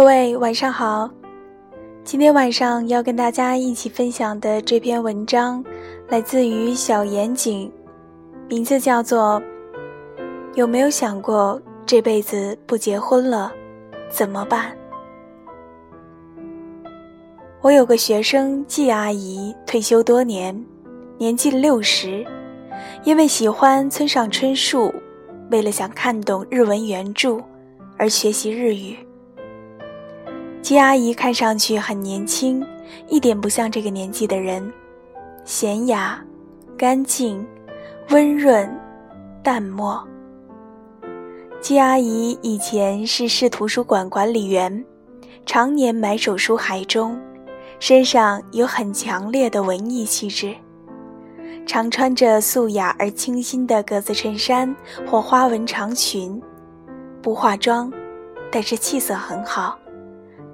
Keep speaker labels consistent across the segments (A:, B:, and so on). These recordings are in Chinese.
A: 各位晚上好，今天晚上要跟大家一起分享的这篇文章，来自于小严谨，名字叫做《有没有想过这辈子不结婚了怎么办》？我有个学生季阿姨，退休多年，年近六十，因为喜欢村上春树，为了想看懂日文原著而学习日语。季阿姨看上去很年轻，一点不像这个年纪的人，娴雅、干净、温润、淡漠。季阿姨以前是市图书馆管理员，常年埋首书海中，身上有很强烈的文艺气质，常穿着素雅而清新的格子衬衫或花纹长裙，不化妆，但是气色很好。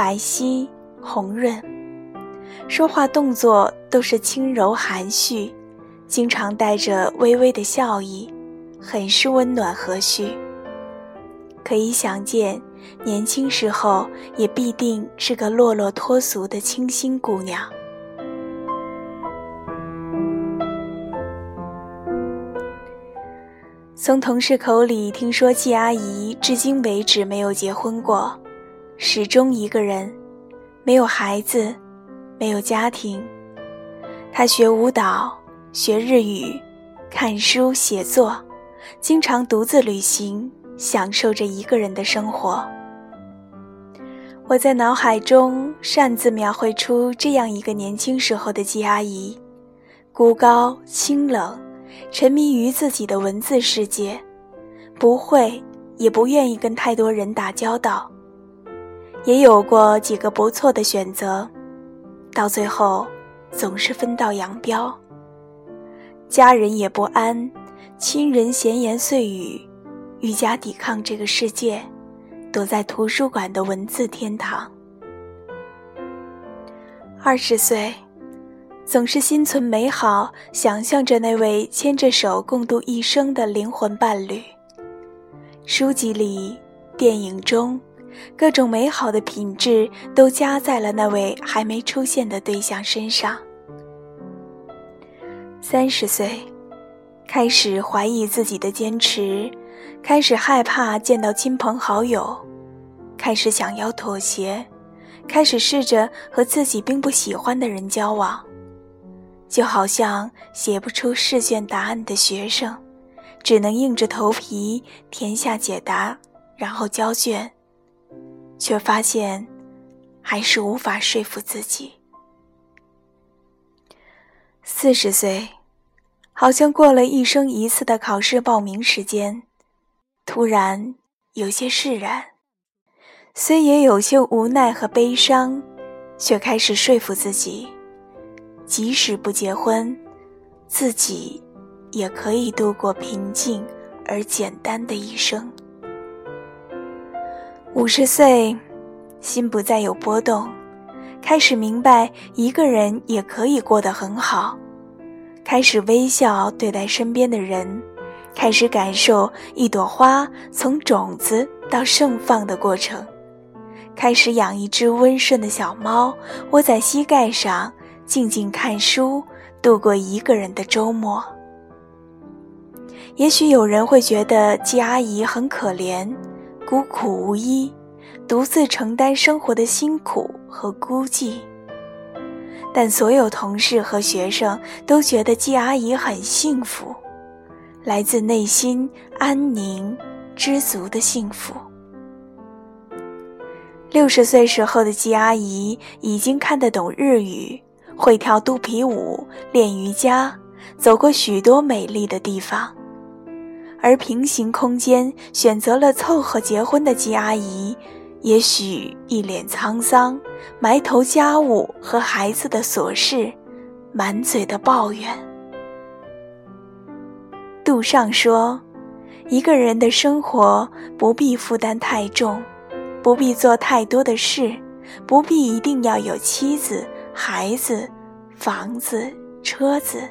A: 白皙红润，说话动作都是轻柔含蓄，经常带着微微的笑意，很是温暖和煦。可以想见，年轻时候也必定是个落落脱俗的清新姑娘。从同事口里听说，季阿姨至今为止没有结婚过。始终一个人，没有孩子，没有家庭。他学舞蹈，学日语，看书写作，经常独自旅行，享受着一个人的生活。我在脑海中擅自描绘出这样一个年轻时候的季阿姨：孤高清冷，沉迷于自己的文字世界，不会也不愿意跟太多人打交道。也有过几个不错的选择，到最后总是分道扬镳。家人也不安，亲人闲言碎语，愈加抵抗这个世界，躲在图书馆的文字天堂。二十岁，总是心存美好，想象着那位牵着手共度一生的灵魂伴侣。书籍里，电影中。各种美好的品质都加在了那位还没出现的对象身上。三十岁，开始怀疑自己的坚持，开始害怕见到亲朋好友，开始想要妥协，开始试着和自己并不喜欢的人交往，就好像写不出试卷答案的学生，只能硬着头皮填下解答，然后交卷。却发现，还是无法说服自己。四十岁，好像过了一生一次的考试报名时间，突然有些释然，虽也有些无奈和悲伤，却开始说服自己，即使不结婚，自己也可以度过平静而简单的一生。五十岁，心不再有波动，开始明白一个人也可以过得很好，开始微笑对待身边的人，开始感受一朵花从种子到盛放的过程，开始养一只温顺的小猫，窝在膝盖上静静看书，度过一个人的周末。也许有人会觉得季阿姨很可怜。孤苦无依，独自承担生活的辛苦和孤寂。但所有同事和学生都觉得季阿姨很幸福，来自内心安宁、知足的幸福。六十岁时候的季阿姨已经看得懂日语，会跳肚皮舞、练瑜伽，走过许多美丽的地方。而平行空间选择了凑合结婚的季阿姨，也许一脸沧桑，埋头家务和孩子的琐事，满嘴的抱怨。杜尚说：“一个人的生活不必负担太重，不必做太多的事，不必一定要有妻子、孩子、房子、车子，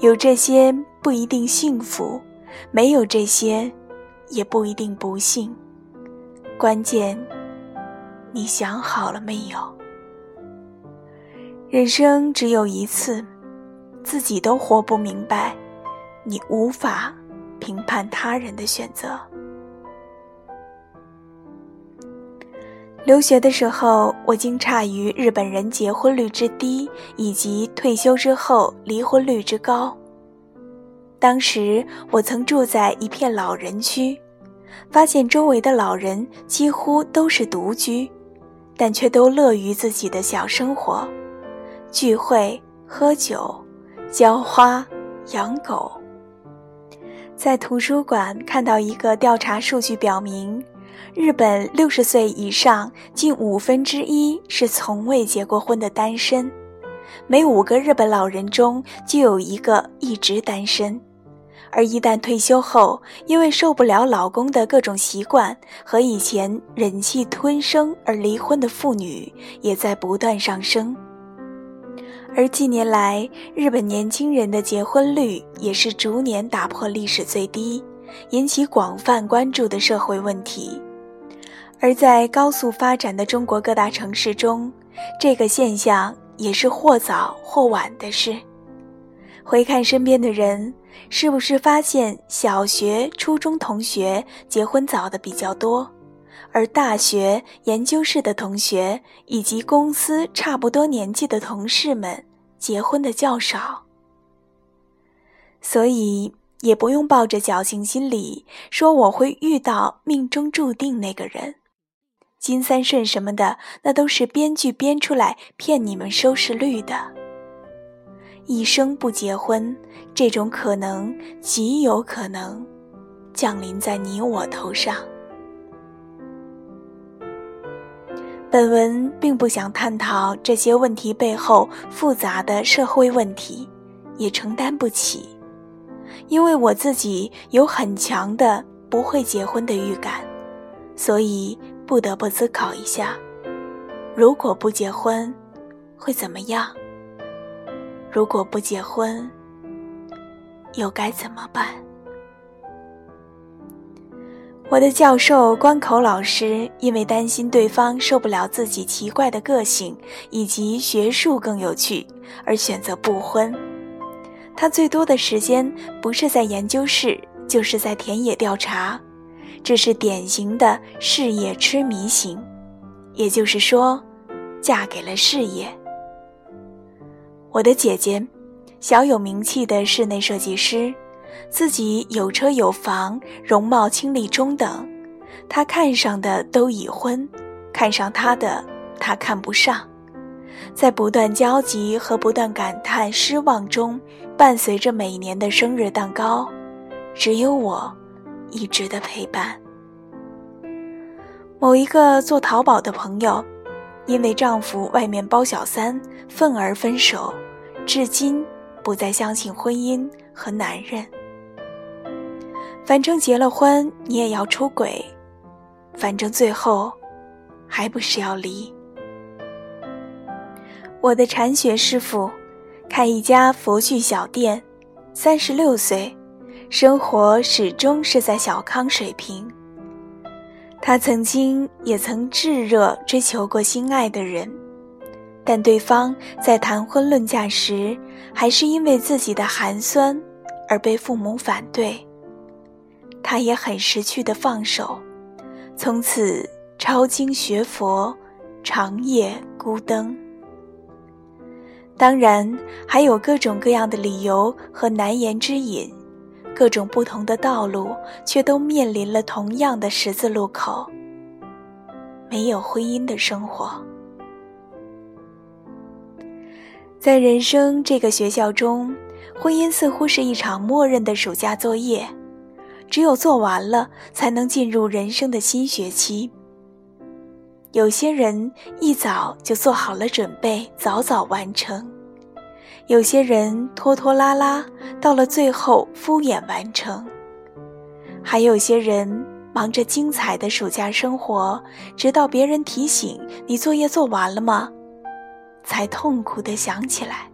A: 有这些不一定幸福。”没有这些，也不一定不幸。关键你想好了没有？人生只有一次，自己都活不明白，你无法评判他人的选择。留学的时候，我惊诧于日本人结婚率之低，以及退休之后离婚率之高。当时我曾住在一片老人区，发现周围的老人几乎都是独居，但却都乐于自己的小生活，聚会、喝酒、浇花、养狗。在图书馆看到一个调查数据，表明。日本六十岁以上近五分之一是从未结过婚的单身，每五个日本老人中就有一个一直单身，而一旦退休后，因为受不了老公的各种习惯和以前忍气吞声而离婚的妇女也在不断上升。而近年来，日本年轻人的结婚率也是逐年打破历史最低，引起广泛关注的社会问题。而在高速发展的中国各大城市中，这个现象也是或早或晚的事。回看身边的人，是不是发现小学、初中同学结婚早的比较多，而大学、研究室的同学以及公司差不多年纪的同事们结婚的较少？所以也不用抱着侥幸心理说我会遇到命中注定那个人。金三顺什么的，那都是编剧编出来骗你们收视率的。一生不结婚，这种可能极有可能降临在你我头上。本文并不想探讨这些问题背后复杂的社会问题，也承担不起，因为我自己有很强的不会结婚的预感，所以。不得不思考一下，如果不结婚，会怎么样？如果不结婚，又该怎么办？我的教授关口老师因为担心对方受不了自己奇怪的个性以及学术更有趣，而选择不婚。他最多的时间不是在研究室，就是在田野调查。这是典型的事业痴迷型，也就是说，嫁给了事业。我的姐姐，小有名气的室内设计师，自己有车有房，容貌清丽中等。她看上的都已婚，看上她的她看不上。在不断焦急和不断感叹失望中，伴随着每年的生日蛋糕，只有我。一直的陪伴。某一个做淘宝的朋友，因为丈夫外面包小三，愤而分手，至今不再相信婚姻和男人。反正结了婚，你也要出轨，反正最后还不是要离。我的禅学师傅，开一家佛具小店，三十六岁。生活始终是在小康水平。他曾经也曾炙热追求过心爱的人，但对方在谈婚论嫁时，还是因为自己的寒酸而被父母反对。他也很识趣的放手，从此抄经学佛，长夜孤灯。当然，还有各种各样的理由和难言之隐。各种不同的道路，却都面临了同样的十字路口。没有婚姻的生活，在人生这个学校中，婚姻似乎是一场默认的暑假作业，只有做完了，才能进入人生的新学期。有些人一早就做好了准备，早早完成。有些人拖拖拉拉，到了最后敷衍完成；还有些人忙着精彩的暑假生活，直到别人提醒你作业做完了吗，才痛苦的想起来。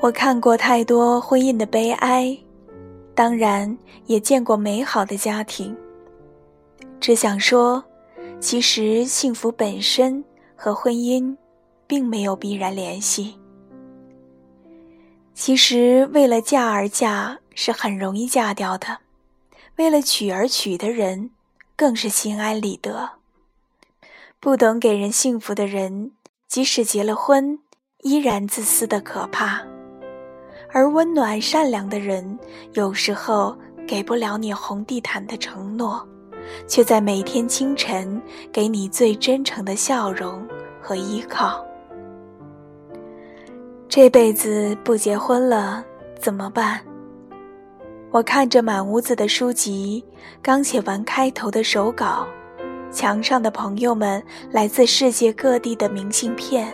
A: 我看过太多婚姻的悲哀，当然也见过美好的家庭。只想说，其实幸福本身和婚姻并没有必然联系。其实为了嫁而嫁是很容易嫁掉的，为了娶而娶的人更是心安理得。不懂给人幸福的人，即使结了婚，依然自私的可怕。而温暖善良的人，有时候给不了你红地毯的承诺，却在每天清晨给你最真诚的笑容和依靠。这辈子不结婚了怎么办？我看着满屋子的书籍，刚写完开头的手稿，墙上的朋友们来自世界各地的明信片，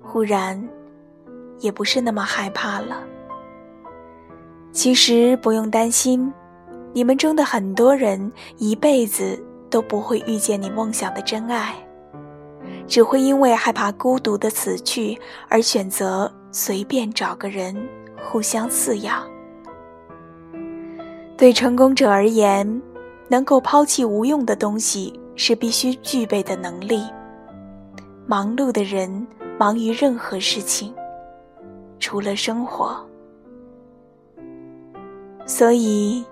A: 忽然。也不是那么害怕了。其实不用担心，你们中的很多人一辈子都不会遇见你梦想的真爱，只会因为害怕孤独的死去而选择随便找个人互相饲养。对成功者而言，能够抛弃无用的东西是必须具备的能力。忙碌的人忙于任何事情。除了生活，所以，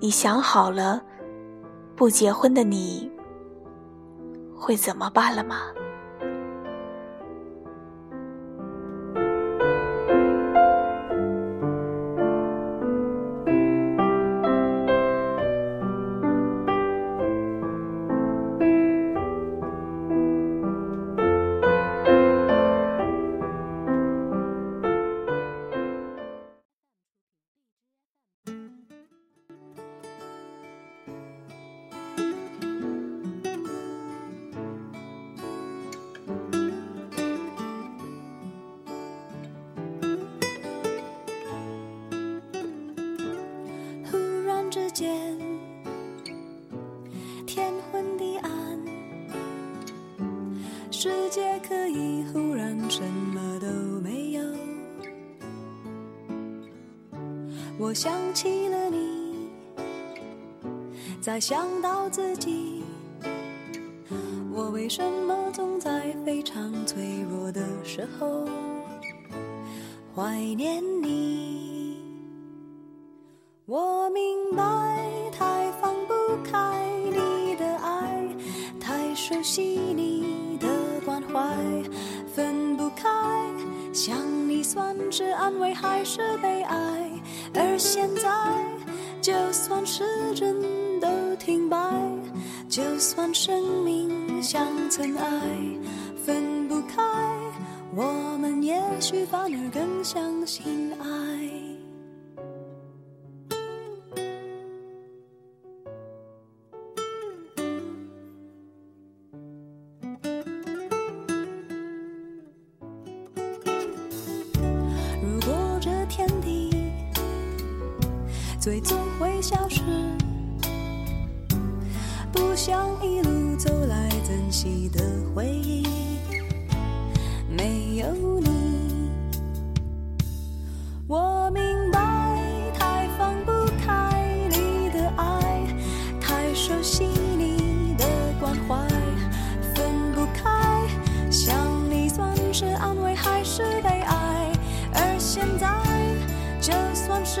A: 你想好了，不结婚的你会怎么办了吗？
B: 我想起了你，再想到自己，我为什么总在非常脆弱的时候怀念你？算是安慰还是悲哀？而现在，就算时针都停摆，就算生命像尘埃，分不开，我们也许反而更相信爱。最终会消失，不想一路走来珍惜的回忆，没有你，我明白，太放不开你的爱，太熟悉你的关怀，分不开，想你算是安慰还是悲哀？而现在，就算是